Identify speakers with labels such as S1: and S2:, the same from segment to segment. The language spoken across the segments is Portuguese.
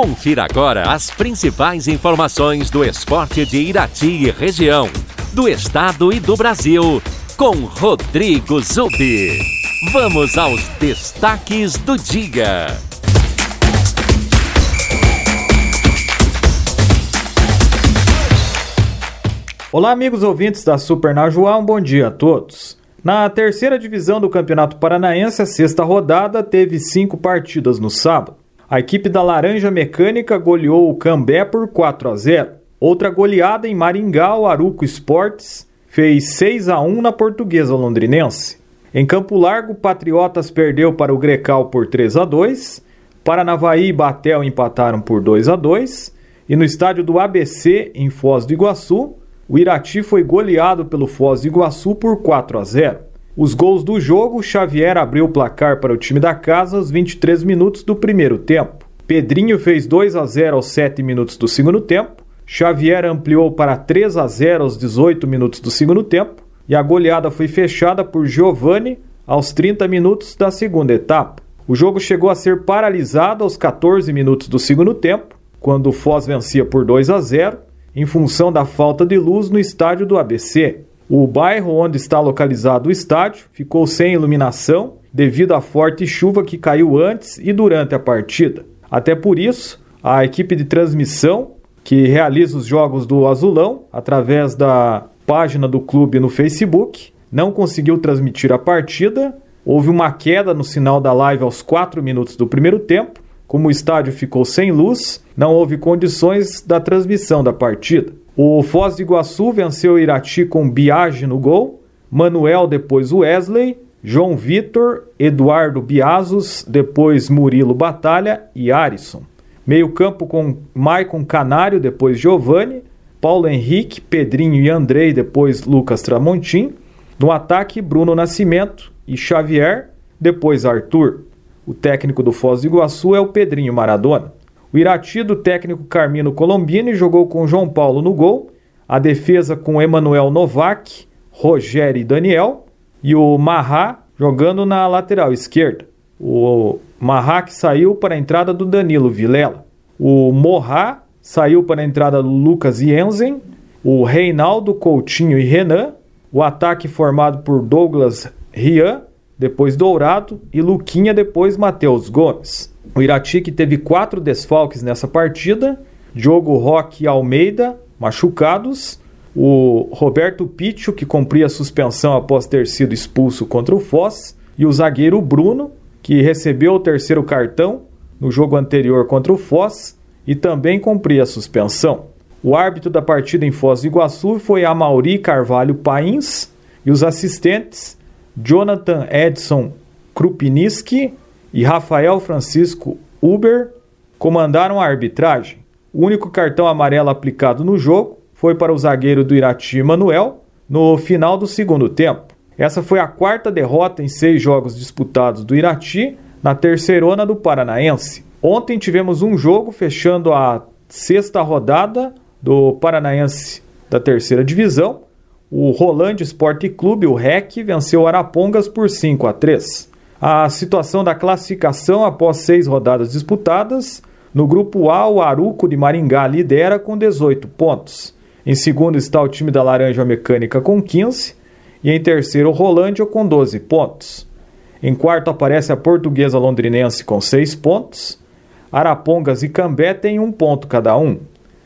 S1: Confira agora as principais informações do esporte de Irati e região, do estado e do Brasil, com Rodrigo Zubi. Vamos aos destaques do dia.
S2: Olá, amigos ouvintes da Super Najuá, um bom dia a todos. Na terceira divisão do Campeonato Paranaense, a sexta rodada teve cinco partidas no sábado. A equipe da Laranja Mecânica goleou o Cambé por 4 a 0. Outra goleada em Maringá, o Aruco Esportes fez 6 a 1 na Portuguesa Londrinense. Em Campo Largo, Patriotas perdeu para o Grecal por 3 a 2. Paranavaí e Batel empataram por 2 a 2. E no estádio do ABC, em Foz do Iguaçu, o Irati foi goleado pelo Foz do Iguaçu por 4 a 0. Os gols do jogo, Xavier abriu o placar para o time da casa aos 23 minutos do primeiro tempo. Pedrinho fez 2 a 0 aos 7 minutos do segundo tempo. Xavier ampliou para 3 a 0 aos 18 minutos do segundo tempo. E a goleada foi fechada por Giovani aos 30 minutos da segunda etapa. O jogo chegou a ser paralisado aos 14 minutos do segundo tempo, quando o Foz vencia por 2 a 0, em função da falta de luz no estádio do ABC. O bairro onde está localizado o estádio ficou sem iluminação devido à forte chuva que caiu antes e durante a partida. Até por isso, a equipe de transmissão que realiza os jogos do Azulão através da página do clube no Facebook não conseguiu transmitir a partida. Houve uma queda no sinal da live aos 4 minutos do primeiro tempo. Como o estádio ficou sem luz, não houve condições da transmissão da partida. O Foz do Iguaçu venceu o Irati com Biage no gol, Manuel depois Wesley, João Vitor, Eduardo Biazos, depois Murilo Batalha e Arisson. Meio campo com Maicon Canário, depois Giovanni, Paulo Henrique, Pedrinho e Andrei, depois Lucas Tramontim. No ataque, Bruno Nascimento e Xavier, depois Arthur. O técnico do Foz do Iguaçu é o Pedrinho Maradona. O Irati do técnico Carmino Colombini jogou com João Paulo no gol, a defesa com Emanuel Novak, Rogério e Daniel, e o Marra jogando na lateral esquerda. O Marra que saiu para a entrada do Danilo Vilela. O Morra saiu para a entrada do Lucas Jensen, o Reinaldo Coutinho e Renan, o ataque formado por Douglas Rian, depois Dourado e Luquinha, depois Matheus Gomes. O Irati que teve quatro desfalques nessa partida: Diogo Roque e Almeida, machucados. O Roberto Picho, que cumpria suspensão após ter sido expulso contra o Foz. E o zagueiro Bruno, que recebeu o terceiro cartão no jogo anterior contra o Foz e também cumpria suspensão. O árbitro da partida em Foz do Iguaçu foi Amauri Carvalho Pains e os assistentes Jonathan Edson Krupiniski e Rafael Francisco Uber comandaram a arbitragem. O único cartão amarelo aplicado no jogo foi para o zagueiro do Irati Manuel no final do segundo tempo. Essa foi a quarta derrota em seis jogos disputados do Irati na terceirona do Paranaense. Ontem tivemos um jogo fechando a sexta rodada do Paranaense da terceira divisão. O Rolândia Esporte Clube, o REC, venceu Arapongas por 5 a 3 a situação da classificação após seis rodadas disputadas. No grupo A, o Aruco de Maringá lidera com 18 pontos. Em segundo está o time da Laranja Mecânica com 15 e em terceiro o Rolândia com 12 pontos. Em quarto aparece a Portuguesa Londrinense com 6 pontos. Arapongas e Cambé têm um ponto cada um.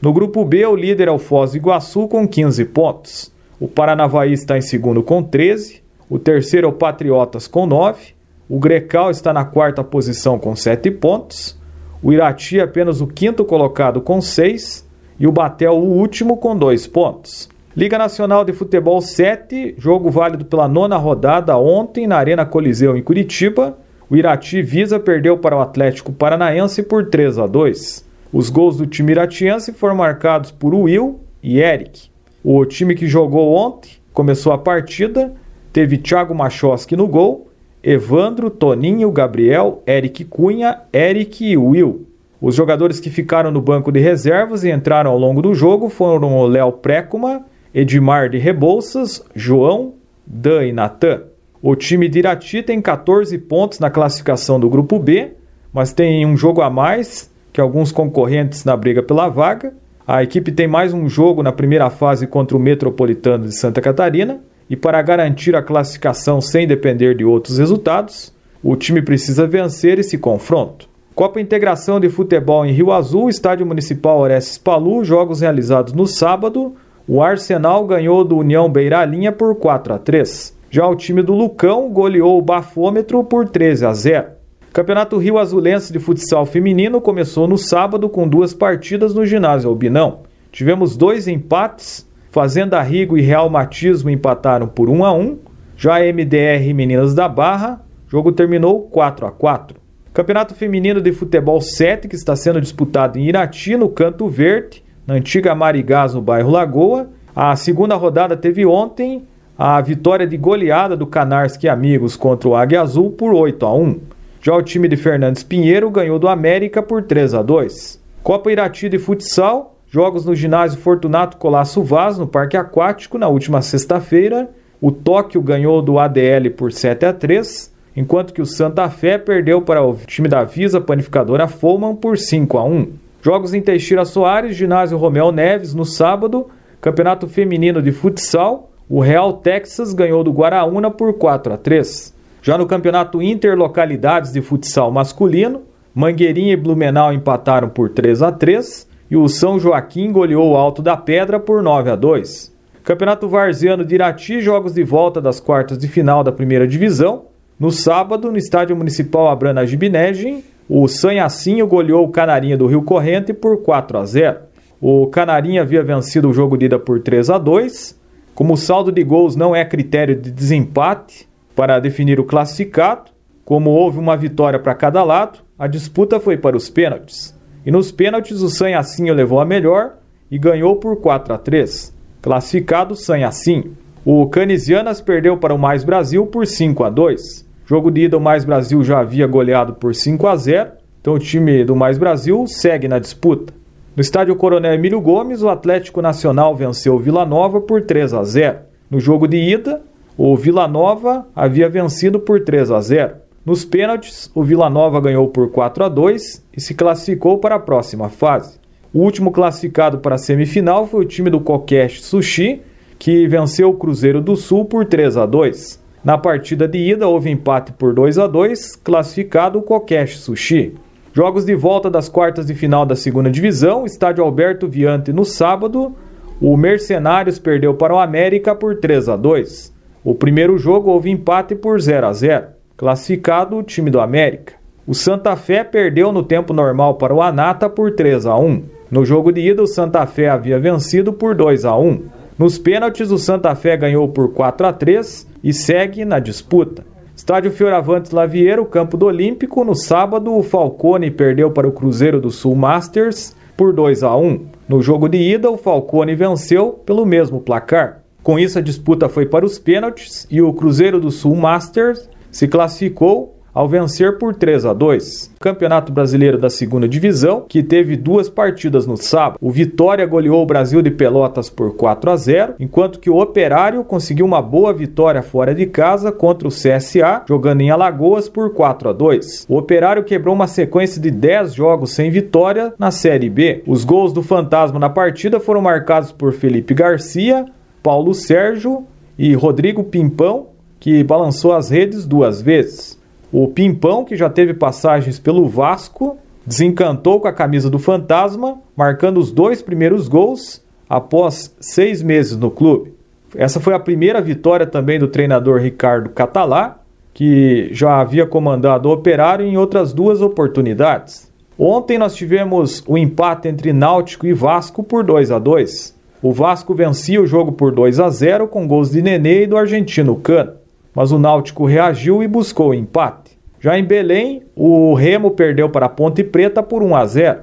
S2: No grupo B, o líder é o Foz do Iguaçu com 15 pontos. O Paranavaí está em segundo com 13. O terceiro é o Patriotas com 9 o Grecal está na quarta posição com 7 pontos. O Irati apenas o quinto colocado com 6. E o Batel o último com 2 pontos. Liga Nacional de Futebol 7, jogo válido pela nona rodada ontem na Arena Coliseu em Curitiba. O Irati Visa perdeu para o Atlético Paranaense por 3 a 2. Os gols do time iratiense foram marcados por Will e Eric. O time que jogou ontem começou a partida, teve Thiago Machoski no gol Evandro, Toninho, Gabriel, Eric Cunha, Eric e Will. Os jogadores que ficaram no banco de reservas e entraram ao longo do jogo foram o Léo Précuma, Edmar de Rebouças, João, Dan e Natan. O time de Irati tem 14 pontos na classificação do grupo B, mas tem um jogo a mais que alguns concorrentes na briga pela vaga. A equipe tem mais um jogo na primeira fase contra o Metropolitano de Santa Catarina e para garantir a classificação sem depender de outros resultados, o time precisa vencer esse confronto. Copa Integração de Futebol em Rio Azul, Estádio Municipal Orestes Palu, jogos realizados no sábado. O Arsenal ganhou do União Beiralinha por 4 a 3. Já o time do Lucão goleou o Bafômetro por 13 a 0. Campeonato Rio Azulense de Futsal Feminino começou no sábado com duas partidas no ginásio Albinão. Tivemos dois empates, Fazenda Rigo e Real Matismo empataram por 1 a 1. Já MDR Meninas da Barra, jogo terminou 4 a 4. Campeonato Feminino de Futebol 7, que está sendo disputado em Irati, no Canto Verde, na antiga Marigás, no bairro Lagoa. A segunda rodada teve ontem a vitória de goleada do Canarski Amigos contra o Águia Azul por 8 a 1. Já o time de Fernandes Pinheiro ganhou do América por 3 a 2. Copa Irati de Futsal, jogos no ginásio Fortunato Colasso Vaz, no Parque Aquático, na última sexta-feira. O Tóquio ganhou do ADL por 7 a 3 enquanto que o Santa Fé perdeu para o time da Visa Panificadora Foman por 5 a 1. Jogos em Teixeira Soares, ginásio Romeu Neves no sábado, Campeonato Feminino de Futsal, o Real Texas ganhou do Guaraúna por 4 a 3. Já no Campeonato Interlocalidades de Futsal masculino, Mangueirinha e Blumenau empataram por 3 a 3 e o São Joaquim goleou o Alto da Pedra por 9 a 2. Campeonato Varziano de Irati, jogos de volta das quartas de final da primeira divisão. No sábado, no estádio municipal Abrana Gibinegem, o Sanhacinho goleou o Canarinha do Rio Corrente por 4 a 0. O Canarinha havia vencido o jogo de ida por 3 a 2. Como o saldo de gols não é critério de desempate para definir o classificado, como houve uma vitória para cada lado, a disputa foi para os pênaltis. E nos pênaltis o Sanhacinho levou a melhor e ganhou por 4 a 3. Classificado Sanhacinho. O Canisianas perdeu para o Mais Brasil por 5 a 2. Jogo de ida, o Mais Brasil já havia goleado por 5 a 0, então o time do Mais Brasil segue na disputa. No estádio Coronel Emílio Gomes, o Atlético Nacional venceu o Vila Nova por 3 a 0. No jogo de ida, o Vila Nova havia vencido por 3 a 0. Nos pênaltis, o Vila Nova ganhou por 4 a 2 e se classificou para a próxima fase. O último classificado para a semifinal foi o time do Kokesh Sushi, que venceu o Cruzeiro do Sul por 3 a 2. Na partida de ida houve empate por 2 a 2, classificado o Kokesh Sushi. Jogos de volta das quartas de final da segunda divisão, estádio Alberto Viante no sábado, o Mercenários perdeu para o América por 3 a 2. O primeiro jogo houve empate por 0 a 0, classificado o time do América. O Santa Fé perdeu no tempo normal para o Anata por 3 a 1. No jogo de ida, o Santa Fé havia vencido por 2 a 1. Nos pênaltis, o Santa Fé ganhou por 4 a 3 e segue na disputa. Estádio Fioravantes Lavieiro, campo do Olímpico, no sábado o Falcone perdeu para o Cruzeiro do Sul Masters por 2 a 1. No jogo de ida, o Falcone venceu pelo mesmo placar. Com isso, a disputa foi para os pênaltis e o Cruzeiro do Sul Masters se classificou ao vencer por 3 a 2. Campeonato Brasileiro da Segunda Divisão, que teve duas partidas no sábado. O Vitória goleou o Brasil de Pelotas por 4 a 0, enquanto que o Operário conseguiu uma boa vitória fora de casa contra o CSA, jogando em Alagoas por 4 a 2. O Operário quebrou uma sequência de 10 jogos sem vitória na Série B. Os gols do Fantasma na partida foram marcados por Felipe Garcia, Paulo Sérgio e Rodrigo Pimpão, que balançou as redes duas vezes. O Pimpão, que já teve passagens pelo Vasco, desencantou com a camisa do Fantasma, marcando os dois primeiros gols após seis meses no clube. Essa foi a primeira vitória também do treinador Ricardo Catalá, que já havia comandado o Operário em outras duas oportunidades. Ontem nós tivemos o empate entre Náutico e Vasco por 2 a 2. O Vasco vencia o jogo por 2 a 0 com gols de Nenê e do argentino Cano mas o Náutico reagiu e buscou o empate. Já em Belém, o Remo perdeu para a Ponte Preta por 1 a 0.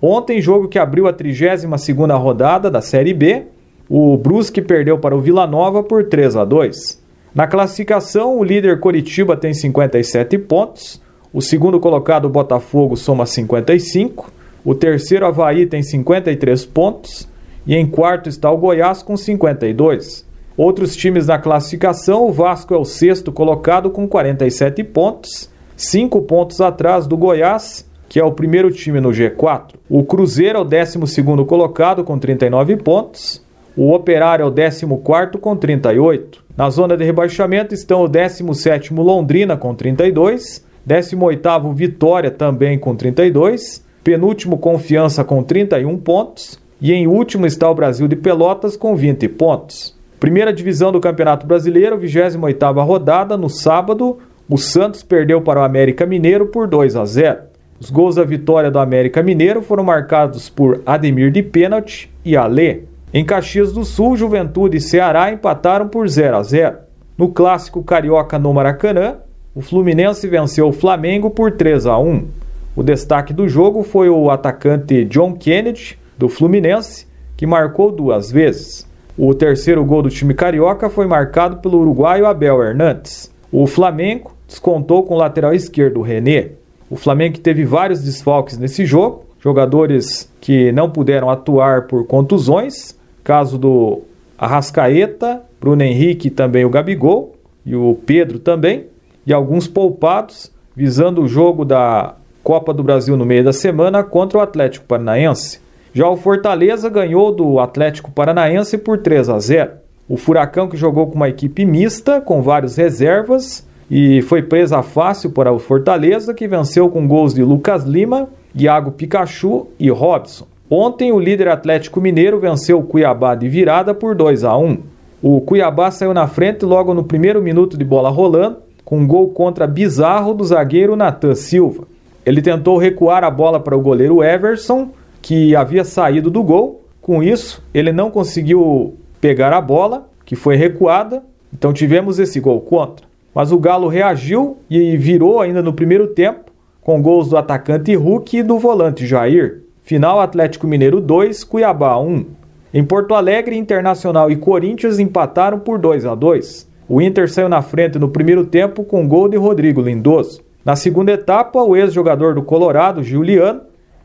S2: Ontem, jogo que abriu a 32ª rodada da Série B, o Brusque perdeu para o Vila Nova por 3 a 2. Na classificação, o líder Coritiba tem 57 pontos, o segundo colocado Botafogo soma 55, o terceiro Havaí tem 53 pontos e em quarto está o Goiás com 52. Outros times na classificação, o Vasco é o sexto colocado com 47 pontos, 5 pontos atrás do Goiás, que é o primeiro time no G4. O Cruzeiro é o 12 colocado com 39 pontos. O Operário é o 14 com 38. Na zona de rebaixamento estão o 17 Londrina com 32, 18 Vitória também com 32, penúltimo Confiança com 31 pontos e em último está o Brasil de Pelotas com 20 pontos. Primeira divisão do Campeonato Brasileiro, 28ª rodada, no sábado, o Santos perdeu para o América Mineiro por 2 a 0. Os gols da vitória do América Mineiro foram marcados por Ademir de pênalti e Alê. Em Caxias do Sul, Juventude e Ceará empataram por 0 a 0. No clássico carioca no Maracanã, o Fluminense venceu o Flamengo por 3 a 1. O destaque do jogo foi o atacante John Kennedy, do Fluminense, que marcou duas vezes. O terceiro gol do time carioca foi marcado pelo uruguaio Abel Hernandes. O Flamengo descontou com o lateral esquerdo René. O Flamengo teve vários desfalques nesse jogo, jogadores que não puderam atuar por contusões, Caso do Arrascaeta, Bruno Henrique e também o Gabigol, e o Pedro também, e alguns poupados, visando o jogo da Copa do Brasil no meio da semana contra o Atlético Paranaense. Já o Fortaleza ganhou do Atlético Paranaense por 3 a 0. O Furacão que jogou com uma equipe mista, com vários reservas, e foi presa fácil para o Fortaleza, que venceu com gols de Lucas Lima, Iago Pikachu e Robson. Ontem, o líder Atlético Mineiro venceu o Cuiabá de virada por 2 a 1. O Cuiabá saiu na frente logo no primeiro minuto de bola rolando, com um gol contra bizarro do zagueiro Natan Silva. Ele tentou recuar a bola para o goleiro Everson, que havia saído do gol. Com isso, ele não conseguiu pegar a bola, que foi recuada, então tivemos esse gol contra. Mas o Galo reagiu e virou ainda no primeiro tempo, com gols do atacante Hulk e do volante Jair. Final Atlético Mineiro 2, Cuiabá 1. Em Porto Alegre, Internacional e Corinthians empataram por 2 a 2. O Inter saiu na frente no primeiro tempo com gol de Rodrigo Lindoso. Na segunda etapa, o ex-jogador do Colorado, Juliano,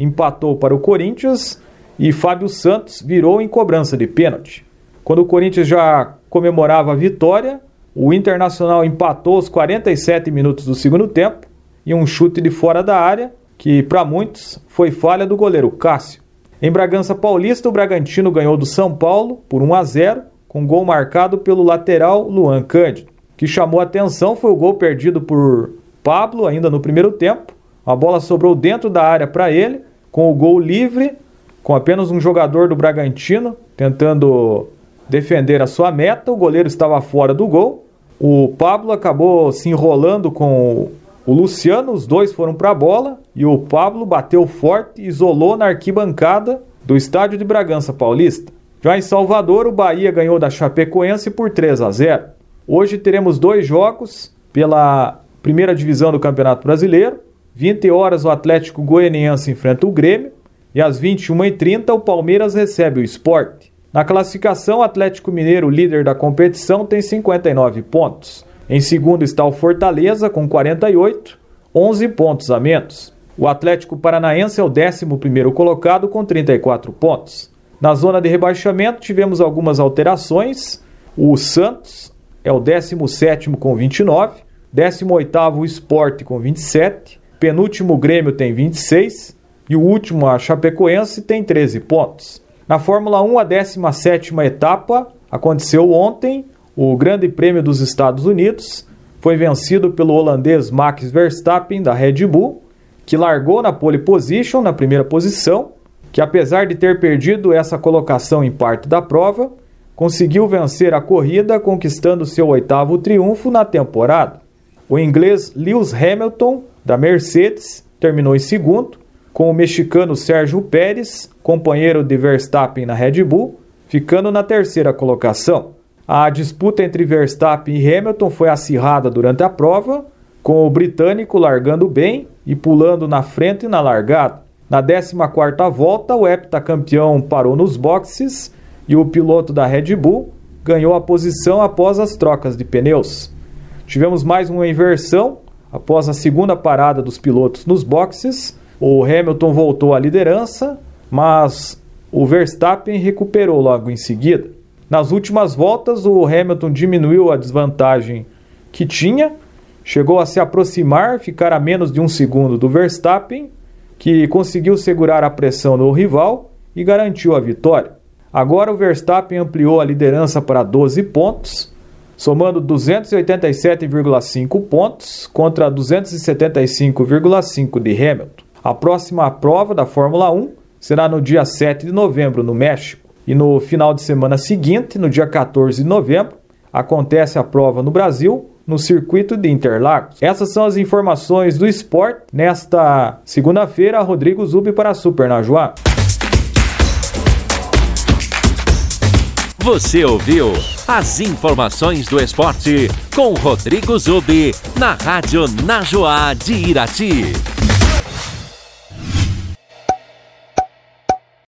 S2: empatou para o Corinthians e Fábio Santos virou em cobrança de pênalti. Quando o Corinthians já comemorava a vitória, o Internacional empatou aos 47 minutos do segundo tempo e um chute de fora da área que para muitos foi falha do goleiro Cássio. Em Bragança Paulista, o Bragantino ganhou do São Paulo por 1 a 0, com gol marcado pelo lateral Luan Cândido. O que chamou atenção foi o gol perdido por Pablo ainda no primeiro tempo. A bola sobrou dentro da área para ele, com o gol livre, com apenas um jogador do Bragantino tentando defender a sua meta. O goleiro estava fora do gol. O Pablo acabou se enrolando com o Luciano, os dois foram para a bola e o Pablo bateu forte e isolou na arquibancada do estádio de Bragança Paulista. Já em Salvador, o Bahia ganhou da Chapecoense por 3 a 0. Hoje teremos dois jogos pela primeira divisão do Campeonato Brasileiro. 20 horas o Atlético Goianiense enfrenta o Grêmio e às 21h30 o Palmeiras recebe o Esporte. Na classificação, o Atlético Mineiro, líder da competição, tem 59 pontos. Em segundo está o Fortaleza com 48, 11 pontos a menos. O Atlético Paranaense é o 11 colocado com 34 pontos. Na zona de rebaixamento tivemos algumas alterações. O Santos é o 17 com 29, 18 o Sport com 27, penúltimo Grêmio tem 26 e o último, a Chapecoense, tem 13 pontos. Na Fórmula 1, a 17 etapa aconteceu ontem o Grande Prêmio dos Estados Unidos foi vencido pelo holandês Max Verstappen da Red Bull, que largou na pole position na primeira posição, que apesar de ter perdido essa colocação em parte da prova, conseguiu vencer a corrida conquistando seu oitavo triunfo na temporada. O inglês Lewis Hamilton da Mercedes terminou em segundo, com o mexicano Sérgio Pérez, companheiro de Verstappen na Red Bull, ficando na terceira colocação. A disputa entre Verstappen e Hamilton foi acirrada durante a prova, com o britânico largando bem e pulando na frente e na largada. Na 14ª volta, o heptacampeão parou nos boxes e o piloto da Red Bull ganhou a posição após as trocas de pneus. Tivemos mais uma inversão após a segunda parada dos pilotos nos boxes. O Hamilton voltou à liderança, mas o Verstappen recuperou logo em seguida. Nas últimas voltas, o Hamilton diminuiu a desvantagem que tinha, chegou a se aproximar, ficar a menos de um segundo do Verstappen, que conseguiu segurar a pressão no rival e garantiu a vitória. Agora o Verstappen ampliou a liderança para 12 pontos, somando 287,5 pontos contra 275,5 de Hamilton. A próxima prova da Fórmula 1 será no dia 7 de novembro, no México. E no final de semana seguinte, no dia 14 de novembro, acontece a prova no Brasil, no circuito de Interlagos. Essas são as informações do esporte nesta segunda-feira. Rodrigo Zubi para a Super Najuá.
S1: Você ouviu as informações do esporte com Rodrigo Zubi na Rádio Najoá de Irati.